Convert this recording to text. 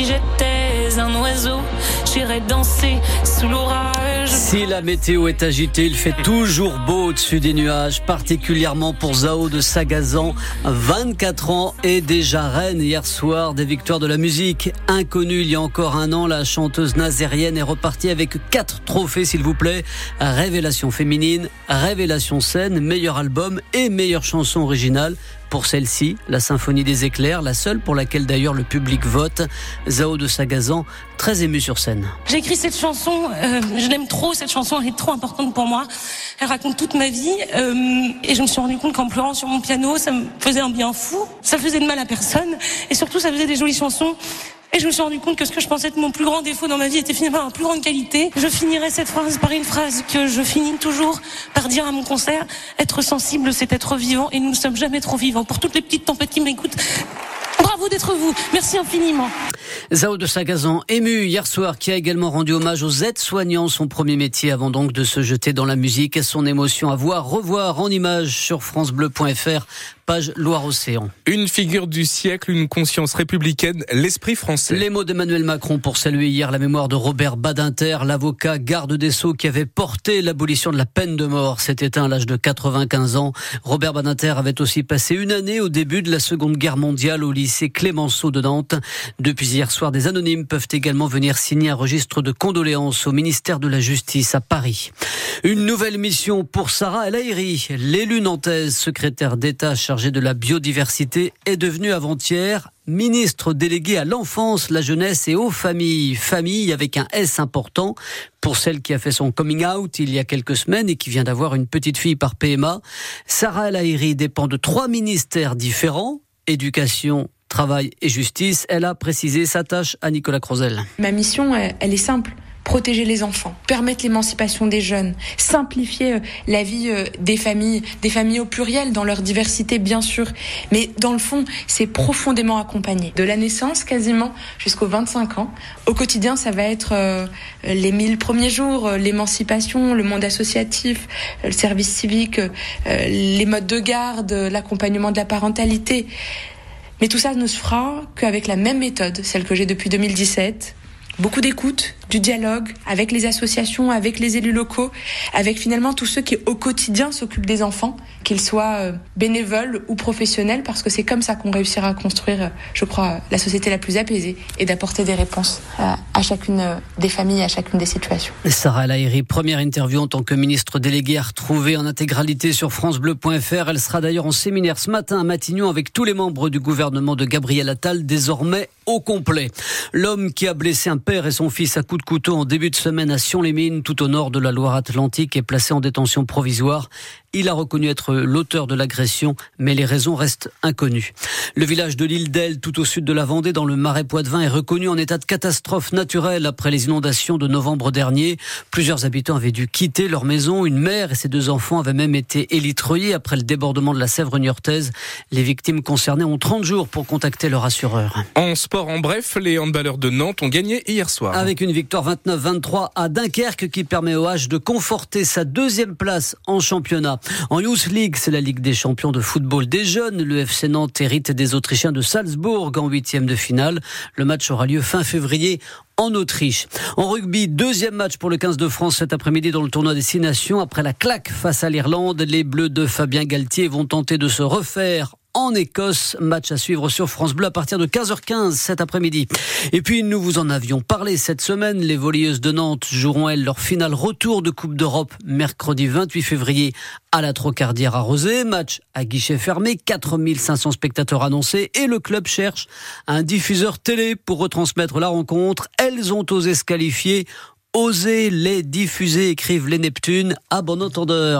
si j'étais un oiseau, j'irais danser sous l'orage. Si la météo est agitée, il fait toujours beau au-dessus des nuages, particulièrement pour Zao de Sagazan, 24 ans et déjà reine hier soir des victoires de la musique. Inconnue il y a encore un an, la chanteuse nazérienne est repartie avec quatre trophées, s'il vous plaît. Révélation féminine, révélation scène, meilleur album et meilleure chanson originale. Pour celle-ci, la Symphonie des éclairs, la seule pour laquelle d'ailleurs le public vote. Zao de Sagazan, très ému sur scène. J'ai écrit cette chanson, euh, je l'aime trop, cette chanson elle est trop importante pour moi. Elle raconte toute ma vie euh, et je me suis rendu compte qu'en pleurant sur mon piano, ça me faisait un bien fou, ça faisait de mal à personne et surtout ça faisait des jolies chansons. Et je me suis rendu compte que ce que je pensais être mon plus grand défaut dans ma vie était finalement ma plus grande qualité. Je finirai cette phrase par une phrase que je finis toujours par dire à mon concert. Être sensible, c'est être vivant et nous ne sommes jamais trop vivants. Pour toutes les petites tempêtes qui m'écoutent, bravo d'être vous. Merci infiniment. Zao de Sagazan, ému hier soir, qui a également rendu hommage aux aides-soignants, son premier métier, avant donc de se jeter dans la musique. Son émotion à voir, revoir en images sur francebleu.fr page Loire-Océan. Une figure du siècle, une conscience républicaine, l'esprit français. Les mots d'Emmanuel Macron pour saluer hier la mémoire de Robert Badinter, l'avocat garde des Sceaux qui avait porté l'abolition de la peine de mort. C'était à l'âge de 95 ans. Robert Badinter avait aussi passé une année au début de la Seconde Guerre mondiale au lycée Clémenceau de Nantes. Depuis hier soir, des anonymes peuvent également venir signer un registre de condoléances au ministère de la Justice à Paris. Une nouvelle mission pour Sarah El Haïry, l'élue nantaise, secrétaire d'État chargée de la biodiversité, est devenue avant-hier ministre déléguée à l'enfance, la jeunesse et aux familles. Famille avec un S important pour celle qui a fait son coming out il y a quelques semaines et qui vient d'avoir une petite fille par PMA. Sarah El dépend de trois ministères différents, éducation, travail et justice. Elle a précisé sa tâche à Nicolas Crozel. Ma mission, elle est simple protéger les enfants, permettre l'émancipation des jeunes, simplifier euh, la vie euh, des familles, des familles au pluriel, dans leur diversité bien sûr, mais dans le fond, c'est profondément accompagné. De la naissance quasiment jusqu'aux 25 ans. Au quotidien, ça va être euh, les mille premiers jours, l'émancipation, le monde associatif, le service civique, les modes de garde, l'accompagnement de la parentalité. Mais tout ça ne se fera qu'avec la même méthode, celle que j'ai depuis 2017, beaucoup d'écoute, du dialogue avec les associations, avec les élus locaux, avec finalement tous ceux qui au quotidien s'occupent des enfants, qu'ils soient euh, bénévoles ou professionnels, parce que c'est comme ça qu'on réussira à construire, euh, je crois, la société la plus apaisée et d'apporter des réponses à, chacune euh, des familles, à chacune des situations. Sarah Lahiri, première interview en tant que ministre déléguée à retrouver en intégralité sur francebleu.fr. Elle sera d'ailleurs en séminaire ce matin à Matignon avec tous les membres du gouvernement de Gabriel Attal, désormais au complet. L'homme qui a blessé un père et son fils à coups couteau en début de semaine à Sion-les-Mines, tout au nord de la Loire-Atlantique, est placé en détention provisoire. Il a reconnu être l'auteur de l'agression, mais les raisons restent inconnues. Le village de l'île d'Elle, tout au sud de la Vendée, dans le marais Poitevin, est reconnu en état de catastrophe naturelle après les inondations de novembre dernier. Plusieurs habitants avaient dû quitter leur maison. Une mère et ses deux enfants avaient même été élitreillés après le débordement de la Sèvre niortaise. Les victimes concernées ont 30 jours pour contacter leur assureur. En sport, en bref, les handballeurs de Nantes ont gagné hier soir. Avec une victoire 29-23 à Dunkerque qui permet au H de conforter sa deuxième place en championnat. En Youth League, c'est la Ligue des champions de football des jeunes. Le FC Nantes hérite des Autrichiens de Salzbourg en huitième de finale. Le match aura lieu fin février en Autriche. En rugby, deuxième match pour le 15 de France cet après-midi dans le tournoi des Six Nations. Après la claque face à l'Irlande, les Bleus de Fabien Galtier vont tenter de se refaire en Écosse. Match à suivre sur France Bleu à partir de 15h15 cet après-midi. Et puis, nous vous en avions parlé cette semaine. Les volleyeuses de Nantes joueront, elles, leur finale retour de Coupe d'Europe mercredi 28 février à la Trocardière à. Match à guichet fermé, 4500 spectateurs annoncés et le club cherche un diffuseur télé pour retransmettre la rencontre. Elles ont osé se qualifier. Osez les diffuser, écrivent les Neptunes à bon entendeur.